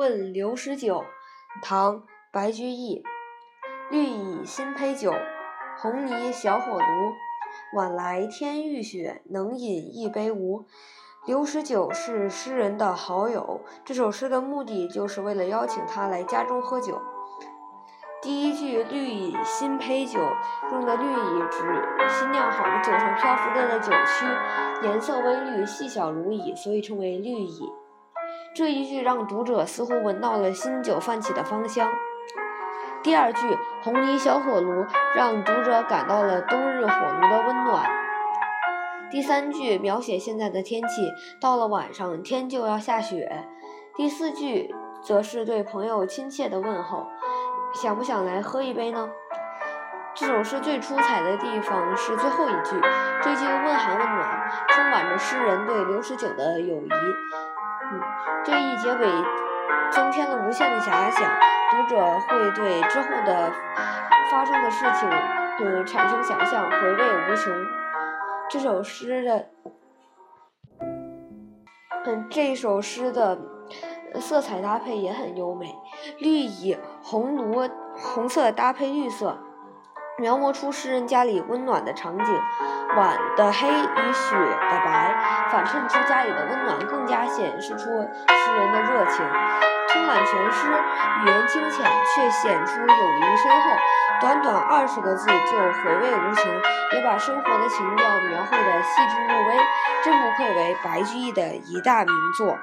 问刘十九，唐·白居易。绿蚁新醅酒，红泥小火炉。晚来天欲雪，能饮一杯无？刘十九是诗人的好友，这首诗的目的就是为了邀请他来家中喝酒。第一句“绿蚁新醅酒”用的“绿蚁”指新酿好的酒上漂浮着的酒曲，颜色微绿，细小如蚁，所以称为绿蚁。这一句让读者似乎闻到了新酒泛起的芳香。第二句“红泥小火炉”让读者感到了冬日火炉的温暖。第三句描写现在的天气，到了晚上天就要下雪。第四句则是对朋友亲切的问候。想不想来喝一杯呢？这首诗最出彩的地方是最后一句，这句问寒问暖，充满着诗人对刘十九的友谊。嗯，这一结尾增添了无限的遐想，读者会对之后的发生的事情，嗯，产生想象，回味无穷。这首诗的，嗯，这首诗的。色彩搭配也很优美，绿蚁红炉红色搭配绿色，描摹出诗人家里温暖的场景。晚的黑与雪的白衬出家里的温暖，更加显示出诗人的热情。通览全诗，语言清浅却显出友谊深厚。短短二十个字就回味无穷，也把生活的情调描绘得细致入微，真不愧为白居易的一大名作。